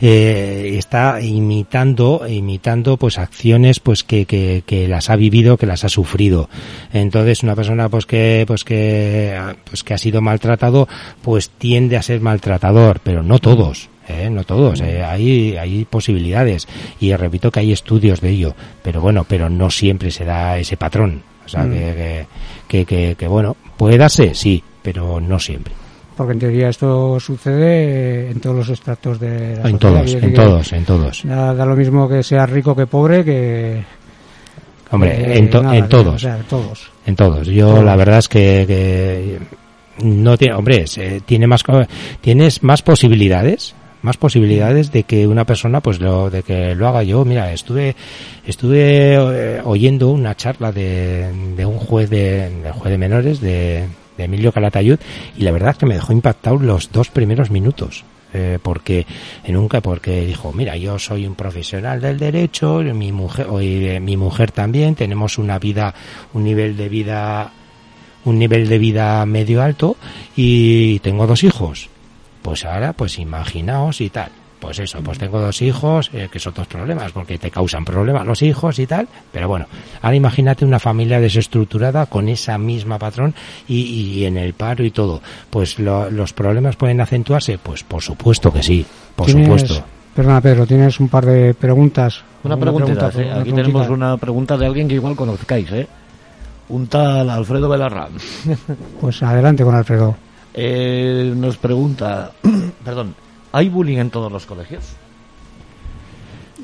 eh, está imitando imitando pues acciones pues que, que, que las ha vivido, que las ha sufrido. Entonces una persona pues que pues que pues que ha sido maltratado pues tiende a ser maltratador, pero no todos. ¿eh? no todos, ¿eh? hay, hay posibilidades y repito que hay estudios de ello, pero bueno, pero no siempre se da ese patrón. O sea, mm. que, que, que, bueno, puede darse, sí, pero no siempre. Porque en teoría esto sucede en todos los extractos de la En todos, en todos, en todos. Da, lo mismo que sea rico que pobre, que... Hombre, en, en, todos. todos. En todos. Yo la verdad es que, no tiene, hombre, tiene más, tienes más posibilidades más posibilidades de que una persona pues lo de que lo haga. Yo mira estuve estuve eh, oyendo una charla de, de un juez de, juez de menores de, de Emilio Calatayud y la verdad que me dejó impactado los dos primeros minutos eh, porque nunca porque dijo mira yo soy un profesional del derecho mi mujer hoy mi mujer también tenemos una vida un nivel de vida un nivel de vida medio alto y tengo dos hijos pues ahora, pues imaginaos y tal. Pues eso, pues tengo dos hijos, eh, que son dos problemas, porque te causan problemas los hijos y tal. Pero bueno, ahora imagínate una familia desestructurada con esa misma patrón y, y en el paro y todo. Pues los problemas pueden acentuarse, pues por supuesto que sí, por supuesto. Perdona, Pedro, tienes un par de preguntas. Una, pregunta, aquí tenemos una pregunta de alguien que igual conozcáis, ¿eh? Un tal Alfredo Belarrán. Pues adelante con Alfredo. Eh, nos pregunta, (clears throat) perdón, ¿hay bullying en todos los colegios?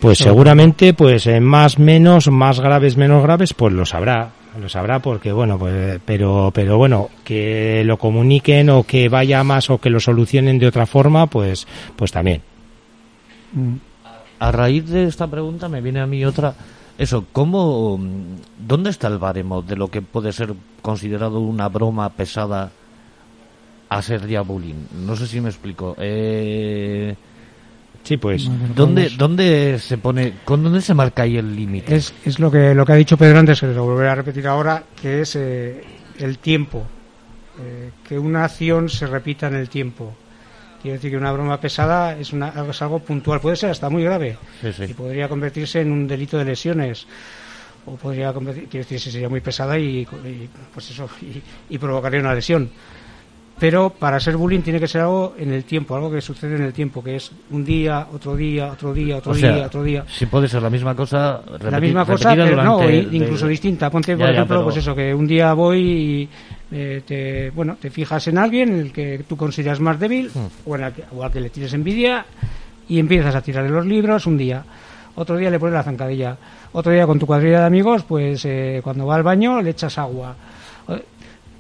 Pues seguramente, pues más, menos, más graves, menos graves, pues lo sabrá, lo sabrá porque bueno, pues, pero, pero bueno, que lo comuniquen o que vaya más o que lo solucionen de otra forma, pues, pues también. A raíz de esta pregunta me viene a mí otra. Eso, ¿cómo, dónde está el baremo de lo que puede ser considerado una broma pesada a ser ya bullying. No sé si me explico. Eh, sí, pues. ¿Dónde, ¿Dónde se pone, con dónde se marca ahí el límite? Es, es lo que lo que ha dicho Pedro antes, que lo volveré a repetir ahora, que es eh, el tiempo. Eh, que una acción se repita en el tiempo. Quiere decir que una broma pesada es, una, es algo puntual, puede ser hasta muy grave y podría convertirse en un delito de lesiones o podría quiero decir sería muy pesada y, pues eso y, provocaría una lesión pero para ser bullying tiene que ser algo en el tiempo, algo que sucede en el tiempo, que es un día, otro día, otro día, otro día, otro día. Si puede ser la misma cosa, la misma cosa, pero no, incluso distinta. Ponte, por ejemplo, pues eso, que un día voy y eh, te, bueno, te fijas en alguien en el que tú consideras más débil hmm. o, en o al que le tienes envidia y empiezas a tirarle los libros un día. Otro día le pones la zancadilla. Otro día con tu cuadrilla de amigos, pues eh, cuando va al baño le echas agua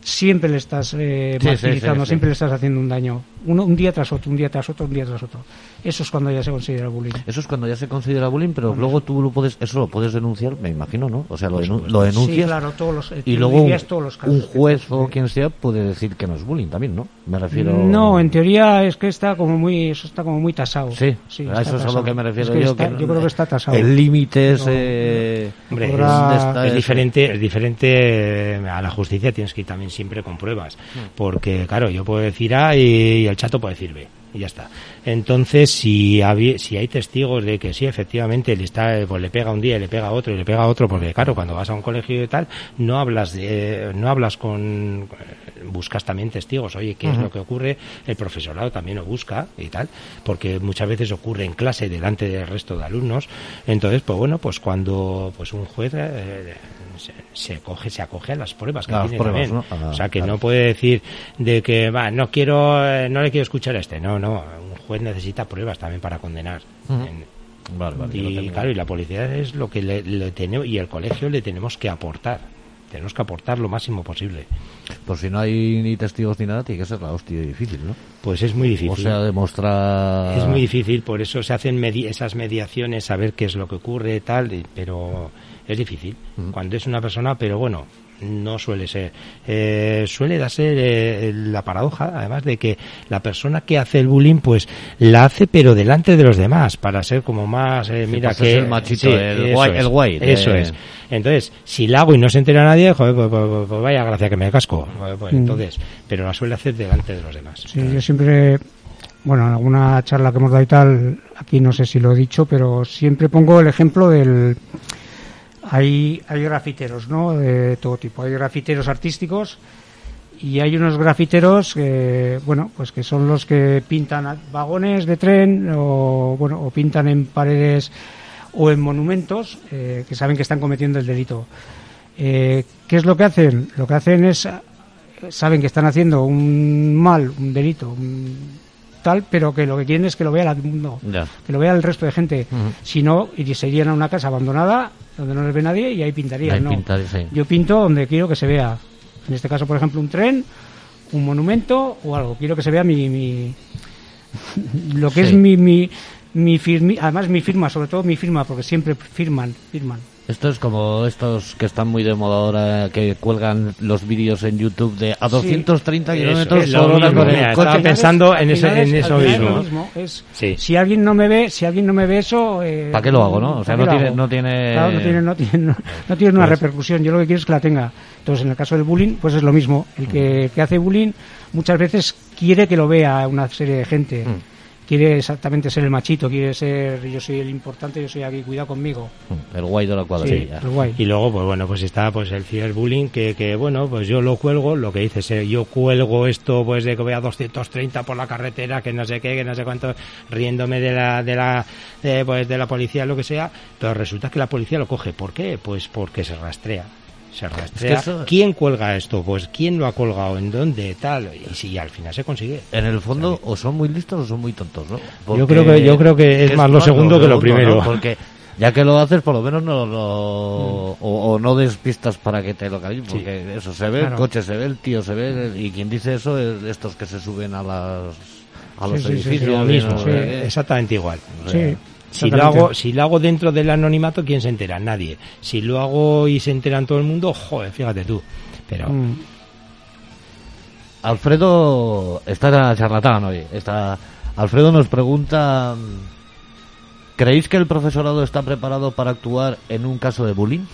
siempre le estás eh, martirizando, siempre le estás haciendo un daño. Uno, un día tras otro, un día tras otro, un día tras otro. Eso es cuando ya se considera bullying. Eso es cuando ya se considera bullying, pero luego tú lo puedes, eso lo puedes denunciar, me imagino, ¿no? O sea, lo, lo denuncias. claro, todos los, y luego un, juez o quien sea puede decir que no es bullying también, ¿no? Me refiero. No, en teoría es que está como muy, eso está como muy tasado. Sí, a eso es a lo que me refiero yo. yo creo que está tasado. El límite es, eh, hombre, es, diferente, es diferente eh, a la justicia tienes que ir también siempre con pruebas, hmm. porque claro, yo puedo decir A y el chato puede decir B y ya está. Entonces, si, si hay testigos de que sí, efectivamente, le, está, pues le pega un día, le pega otro y le pega otro, porque claro, cuando vas a un colegio y tal, no hablas, de, no hablas con, buscas también testigos, oye, ¿qué es lo que ocurre? El profesorado también lo busca y tal, porque muchas veces ocurre en clase delante del resto de alumnos. Entonces, pues bueno, pues cuando pues un juez eh, se, coge, se acoge a las pruebas que tiene también. o sea, que no puede decir de que, va, no quiero, eh, no le quiero escuchar a este. No, no, un juez necesita pruebas también para condenar. y claro, y la policía es lo que le, tenemos, y el colegio le tenemos que aportar. Tenemos que aportar lo máximo posible. Pues si no hay ni testigos ni nada, tiene que ser la hostia difícil, ¿no? Pues es muy difícil. O sea, demostrar... Es muy difícil, por eso se hacen esas mediaciones, saber qué es lo que ocurre, tal, pero es difícil. Cuando es una persona, pero bueno, no suele ser. Eh, suele darse eh, la paradoja, además, de que la persona que hace el bullying, pues la hace, pero delante de los demás, para ser como más. Eh, mira que. el machito, el, guay, Eso es. Entonces, si la hago y no se entera nadie, joder, pues, pues, pues, pues vaya gracia que me casco. Pues, mm. entonces, pero la suele hacer delante de los demás. Sí, yo siempre. Bueno, en alguna charla que hemos dado y tal, aquí no sé si lo he dicho, pero siempre pongo el ejemplo del hay, hay grafiteros, ¿no? De todo tipo. Hay grafiteros artísticos y hay unos grafiteros que, bueno, pues que son los que pintan vagones de tren o, bueno, o pintan en paredes o en monumentos eh, que saben que están cometiendo el delito. Eh, ¿Qué es lo que hacen? Lo que hacen es, saben que están haciendo un mal, un delito, un tal, pero que lo que quieren es que lo vea el mundo, que lo vea el resto de gente. Si no, se irían a una casa abandonada donde no les ve nadie y ahí pintarían. no. Yo pinto donde quiero que se vea. En este caso, por ejemplo, un tren, un monumento o algo. Quiero que se vea mi, mi (laughs) lo que es mi, mi, mi firma, además mi firma, sobre todo mi firma, porque siempre firman, firman. Esto es como estos que están muy de moda ahora, que cuelgan los vídeos en YouTube de a 230 kilómetros por hora con el coche. pensando en, eso, en eso mismo. Si alguien no me ve, si alguien no me ve eso, eh, ¿para qué lo hago, no? O sea, no tiene, no tiene, no tiene, no tiene, no, tiene una pues repercusión. Yo lo que quiero es que la tenga. Entonces, en el caso del bullying, pues es lo mismo. El que, que hace bullying muchas veces quiere que lo vea una serie de gente. Mm quiere exactamente ser el machito, quiere ser yo soy el importante, yo soy aquí, cuidado conmigo. El guay de la cuadrilla. Y luego, pues bueno, pues está pues el ciberbullying que, que bueno, pues yo lo cuelgo, lo que dices, eh, yo cuelgo esto pues de que voy a 230 por la carretera, que no sé qué, que no sé cuánto, riéndome de la, de la, pues de la policía, lo que sea, pero resulta que la policía lo coge. ¿Por qué? Pues porque se rastrea se rastrea. ¿Quién cuelga esto? Pues quién lo ha colgado, en dónde, tal, y si al final se consigue. En el fondo, o son muy listos o son muy tontos, ¿no? yo creo que yo creo que es, más lo segundo que lo primero. (laughs) Porque ya que lo haces, por lo menos no lo, o, no des pistas para que te localicen, porque eso se ve, el coche se ve, el tío se ve, y quien dice eso es estos que se suben a las a los edificios. mismo, exactamente igual. Sí. Si lo, hago, si lo hago dentro del anonimato, ¿quién se entera? Nadie. Si lo hago y se enteran todo el mundo, joder, fíjate tú. Pero. Mm. Alfredo está charlatán hoy. Está, Alfredo nos pregunta: ¿Creéis que el profesorado está preparado para actuar en un caso de bullying?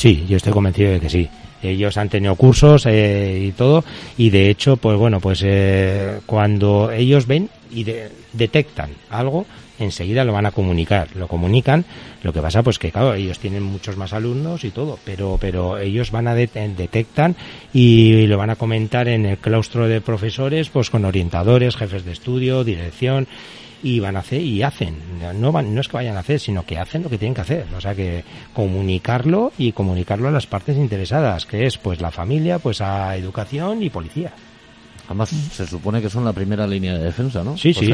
Sí, yo estoy convencido de que sí. Ellos han tenido cursos eh, y todo, y de hecho, pues bueno, pues eh, cuando ellos ven y detectan algo, enseguida lo van a comunicar. Lo comunican, lo que pasa pues que claro, ellos tienen muchos más alumnos y todo, pero, pero ellos van a detectan y lo van a comentar en el claustro de profesores, pues con orientadores, jefes de estudio, dirección y van a hacer y hacen. No, van, no es que vayan a hacer, sino que hacen lo que tienen que hacer. O sea que comunicarlo y comunicarlo a las partes interesadas, que es pues la familia, pues a educación y policía. Además, se supone que son la primera línea de defensa, ¿no? Sí, sí,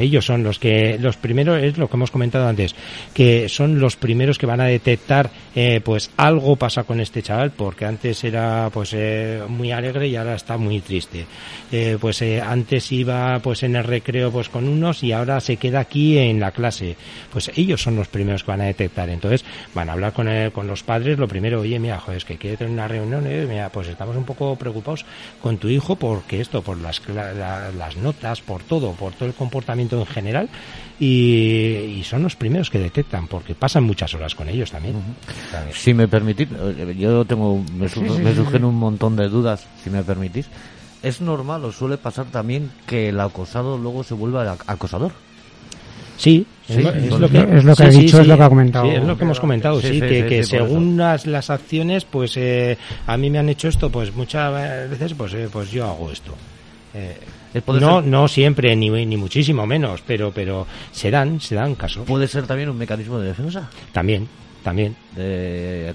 Ellos son los que, los primeros, es lo que hemos comentado antes, que son los primeros que van a detectar, eh, pues algo pasa con este chaval, porque antes era, pues, eh, muy alegre y ahora está muy triste. Eh, pues antes iba, pues, en el recreo, pues, con unos y ahora se queda aquí en la clase. Pues ellos son los primeros que van a detectar. Entonces, van a hablar con, con los padres, lo primero, oye, mira, joder, es que quiere tener una reunión, mira, pues estamos un poco preocupados con tu hijo porque esto por las, las notas, por todo, por todo el comportamiento en general y, son los primeros que detectan porque pasan muchas horas con ellos también. Si me permitís, yo tengo, me, surgen un montón de dudas, si me permitís. ¿Es normal o suele pasar también que el acosado luego se vuelva acosador? Sí, es, lo, que, es lo que ha dicho, es lo que ha comentado. es lo que hemos comentado, sí, que, según las, las, acciones, pues eh, a mí me han hecho esto, pues muchas veces, pues, eh, pues yo hago esto. Eh, no, no siempre, ni, ni muchísimo menos, pero, pero se dan, se dan casos. ¿Puede ser también un mecanismo de defensa? También, también.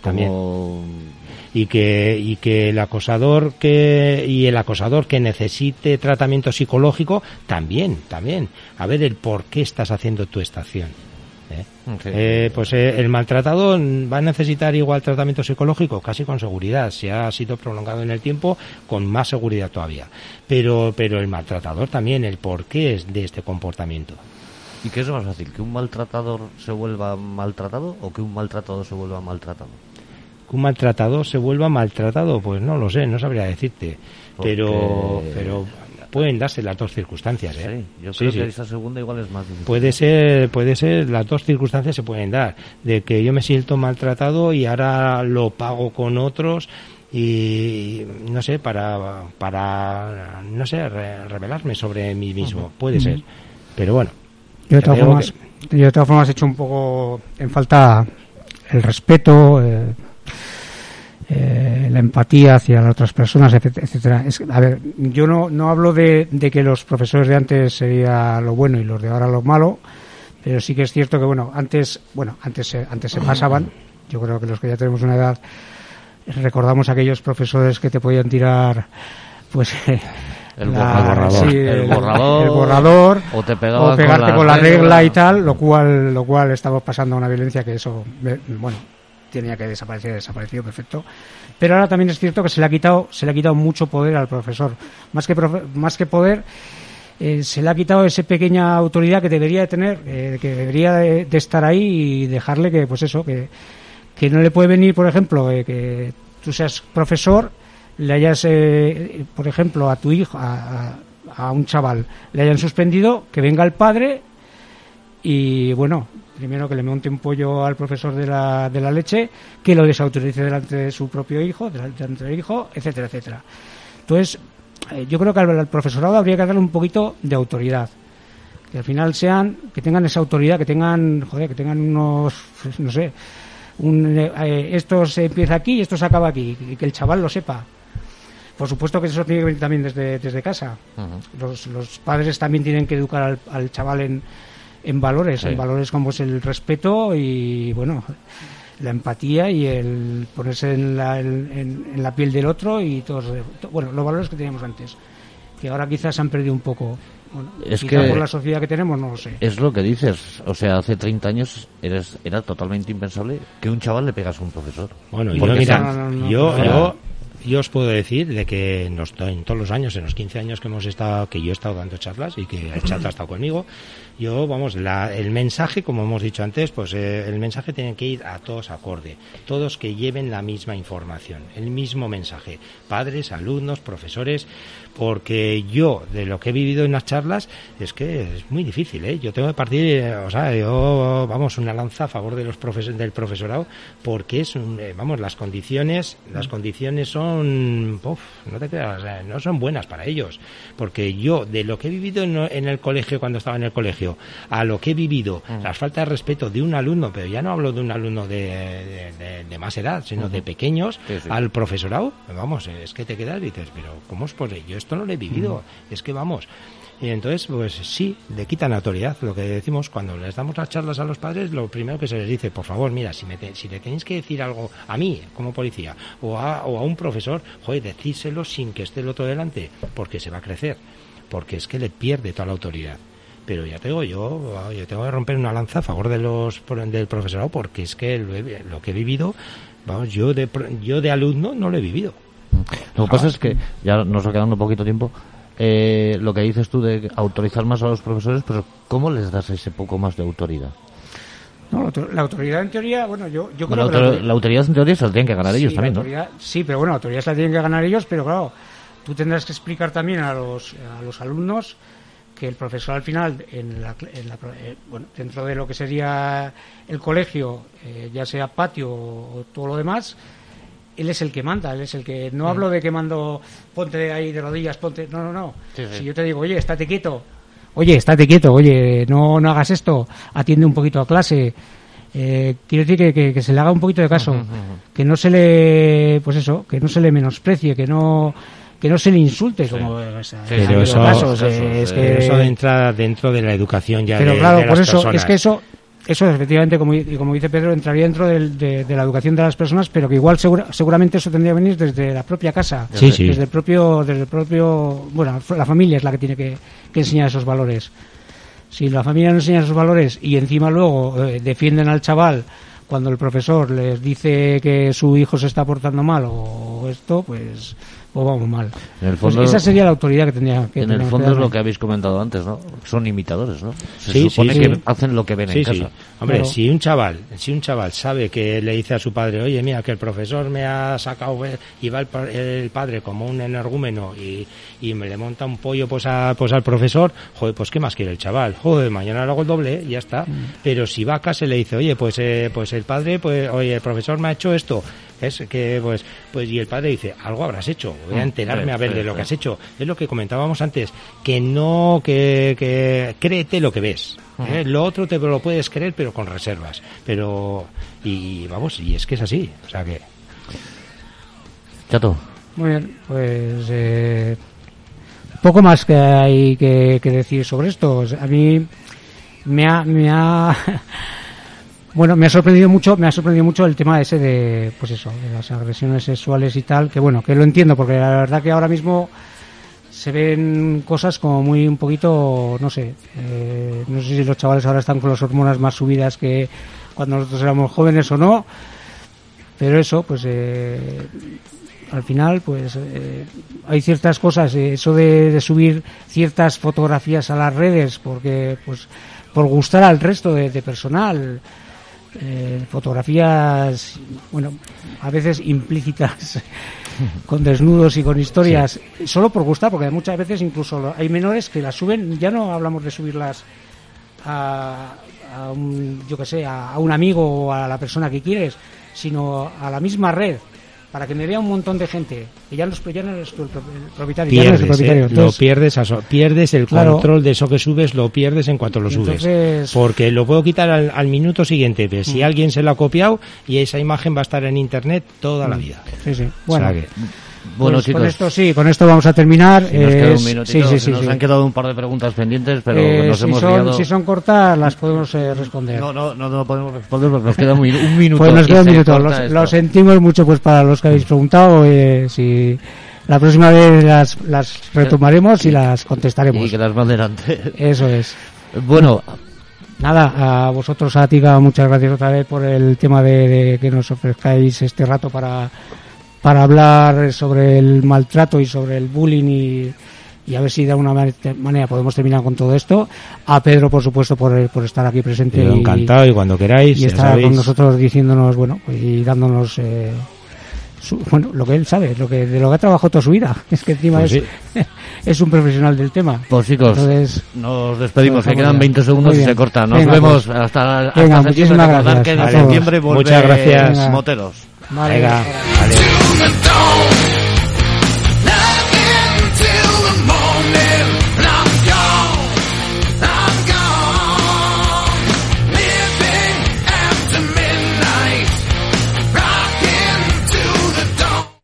también. Y que, y que el acosador que, y el acosador que necesite tratamiento psicológico, también, también. A ver el por qué estás haciendo tu estación. ¿eh? Eh, pues eh, el maltratado va a necesitar igual tratamiento psicológico, casi con seguridad. Si ha sido prolongado en el tiempo, con más seguridad todavía. Pero, pero el maltratador también, el porqué es de este comportamiento. ¿Y qué es más fácil? ¿Que un maltratador se vuelva maltratado o que un maltratado se vuelva maltratado? ¿Que un maltratado se vuelva maltratado? Pues no lo sé, no sabría decirte. Pero, pero pueden darse las dos circunstancias. ¿eh? Sí, yo creo que esa segunda igual es más difícil. Puede ser, puede ser, las dos circunstancias se pueden dar. De que yo me siento maltratado y ahora lo pago con otros y no sé, para, para no sé, revelarme sobre mí mismo. Puede ser. Pero bueno. Yo de, todas formas, yo de todas formas he hecho un poco en falta el respeto. Eh, eh, la empatía hacia las otras personas, etcétera. Es, a ver, yo no, no hablo de, de, que los profesores de antes sería lo bueno y los de ahora lo malo, pero sí que es cierto que bueno, antes, bueno, antes se, antes se pasaban. Yo creo que los que ya tenemos una edad recordamos aquellos profesores que te podían tirar, pues. (laughs) El, borrador, el, borrador, o, te pegarte con la, regla y tal, lo cual, lo cual estamos pasando a una violencia que eso, bueno, tenía que desaparecer, desaparecido, perfecto. Pero ahora también es cierto que se le ha quitado, se le ha quitado mucho poder al profesor. Más que, más que poder, eh, se le ha quitado esa pequeña autoridad que debería de tener, eh, que debería de, estar ahí y dejarle que, pues eso, que, que no le puede venir, por ejemplo, eh, que tú seas profesor, le hayas, por ejemplo, a tu hijo, a, a un chaval, le hayan suspendido, que venga el padre y bueno, primero que le monte un pollo al profesor de la, de la leche, que lo desautorice delante de su propio hijo, delante del hijo, etcétera, etcétera. Entonces, eh, yo creo que al, profesorado habría que darle un poquito de autoridad. Que al final sean, que tengan esa autoridad, que tengan, joder, que tengan unos, no sé, un, eh, esto se empieza aquí y esto se acaba aquí, y que el chaval lo sepa. Por supuesto que eso tiene que venir también desde, desde casa. los, los, padres también tienen que educar al, al chaval en, en valores, en valores como es el respeto y, bueno, la empatía y el ponerse en la, en, la piel del otro y todos, bueno, los valores que teníamos antes, que ahora quizás se han perdido un poco. es que por la sociedad que tenemos, no lo sé. Es lo que dices. O sea, hace 30 años eres, era totalmente impensable que un chaval le pegase a un profesor. Bueno, yo, mira, yo, yo, yo os puedo decir de que en, en todos los años, en los 15 años que hemos estado, que yo he estado dando charlas y que el chat ha estado conmigo, yo, vamos, la, el mensaje, como hemos dicho antes, pues eh, el mensaje tiene que ir a todos acorde, todos que lleven la misma información, el mismo mensaje, padres, alumnos, profesores, porque yo, de lo que he vivido en las charlas, es que es muy difícil, ¿eh? Yo tengo que partir, o sea, yo, vamos, una lanza a favor de los profes del profesorado, porque es, un, eh, vamos, las condiciones, las condiciones son no te creas, no son buenas para ellos. Porque yo, de lo que he vivido en, el colegio cuando estaba en el colegio, a lo que he vivido, mm. las faltas de respeto de un alumno, pero ya no hablo de un alumno de, de, más edad, sino de pequeños, al profesorado, vamos, es que te quedas y dices, pero ¿cómo es posible? Yo esto no lo he vivido, es que vamos. Y entonces, pues sí, le quitan autoridad. Lo que decimos cuando les damos las charlas a los padres, lo primero que se les dice, por favor, mira, si, me si le tenéis que decir algo a mí, como policía, o a, o a un profesor, joder, decírselo sin que esté el otro delante, porque se va a crecer, porque es que le pierde toda la autoridad. Pero ya te digo, yo, yo tengo que romper una lanza a favor de los del profesorado, porque es que lo, que he vivido, vamos, yo de, yo de alumno no lo he vivido. Lo que pasa es que ya nos ha quedado un poquito tiempo eh, lo que dices tú de autorizar más a los profesores, pero ¿cómo les das ese poco más de autoridad? No, la autoridad en teoría, bueno, yo, yo creo que... La, autoridad en teoría se la tienen que ganar ellos también, ¿no? Sí, pero bueno, la autoridad se la tienen que ganar ellos, pero claro, tú tendrás que explicar también a los, a los alumnos que el profesor al final, en la, eh, bueno, dentro de lo que sería el colegio, eh, ya sea patio o todo lo demás, él es el que manda, él es el que... No hablo de que mando, ponte ahí de rodillas, ponte... No, no, no. Si yo te digo, oye, estate quieto, oye, estate quieto, oye, no, no hagas esto, atiende un poquito a clase. Eh, quiero decir que, que, se le haga un poquito de caso, que no se le, pues eso, que no se le menosprecie, que no que no se le insulte como pero eso, es que eso entra dentro de la educación ya pero claro por eso es que eso eso efectivamente, como, y como dice Pedro, entraría dentro de, la educación de las personas, pero que igual seguramente eso tendría que venir desde la propia casa, desde el propio, desde el propio, bueno, la familia es la que tiene que, enseñar esos valores. Si la familia no enseña esos valores y encima luego eh, defienden al chaval cuando el profesor les dice que su hijo se está portando mal o esto, pues o vamos mal. En el pues fondo, esa sería la autoridad que tendría que En el fondo es lo que habéis comentado antes, ¿no? Son imitadores, ¿no? Se supone que hacen lo que ven en casa. Hombre, si un chaval, si un chaval sabe que le dice a su padre, oye, mira, que el profesor me ha sacado y va el, padre como un energúmeno y, y, me le monta un pollo pues, a, pues al profesor, joder, pues ¿qué más quiere el chaval? Joder, mañana lo hago el doble y ya está. Mm. Pero si va a casa y le dice, oye, pues, eh, pues el padre, pues, oye, el profesor me ha hecho esto, es que pues pues y el padre dice algo habrás hecho voy a mm, enterarme a ver de lo que has hecho es lo que comentábamos antes que no que, que créete lo que ves ¿eh? lo otro te lo puedes creer pero con reservas. Pero y vamos y es que es así o sea que chato. Muy bien pues eh, poco más que hay que, que decir sobre esto. A mí me ha, me ha (laughs) Bueno, me ha sorprendido mucho, me ha sorprendido mucho el tema ese de, pues eso, de las agresiones sexuales y tal, que bueno, que lo entiendo, porque la verdad que ahora mismo se ven cosas como muy un poquito, no sé, eh, no sé si los chavales ahora están con las hormonas más subidas que cuando nosotros éramos jóvenes o no, pero eso, pues eh, al final, pues eh, hay ciertas cosas, eso de, subir ciertas fotografías a las redes, porque pues por gustar al resto de personal, eh, fotografías, bueno, a veces implícitas, (laughs) con desnudos y con historias, solo por gustar, porque muchas veces incluso hay menores que las suben, ya no hablamos de subirlas a, un, yo que sé, a un amigo o a la persona que quieres, sino a la misma red para que me vea un montón de gente y ya, los, ya no eres tú el, propietario, pierdes, el propietario. Eh, lo pierdes, pierdes el control de eso que subes, lo pierdes en cuanto lo subes. Porque lo puedo quitar al, minuto siguiente, pero si mm. alguien se lo ha copiado y esa imagen va a estar en internet toda la mm. vida. Sí, sí. Bueno. Bueno, pues con esto sí, con esto vamos a terminar. nos, un sí, sí, sí, nos han quedado un par de preguntas pendientes, pero eh, nos si hemos son, Si son cortas, las podemos eh, responder. No, no, no, no, podemos responder porque nos queda un, minuto. Pues nos queda un minuto. Lo sentimos mucho pues para los que habéis preguntado. Eh, si la próxima vez las, las retomaremos y las contestaremos. Y que las manden antes. Eso es. Bueno, nada, a vosotros, Atica, muchas gracias otra vez por el tema de, de, que nos ofrezcáis este rato para para hablar sobre el maltrato y sobre el bullying y, a ver si de alguna manera podemos terminar con todo esto. A Pedro, por supuesto, por, por estar aquí presente. y, encantado y cuando queráis. Y estar con nosotros diciéndonos, bueno, pues, y dándonos. Eh, bueno, lo que él sabe, lo que de lo que ha trabajado toda su vida, (laughs) es que encima pues es, (laughs) es un profesional del tema. Pues chicos, nos despedimos, que quedan 20 segundos y se corta. Nos vemos pues. hasta, hasta venga, muchísimas gracias. que en septiembre Muchas gracias. Moteros. Vale. Venga, vale. Don't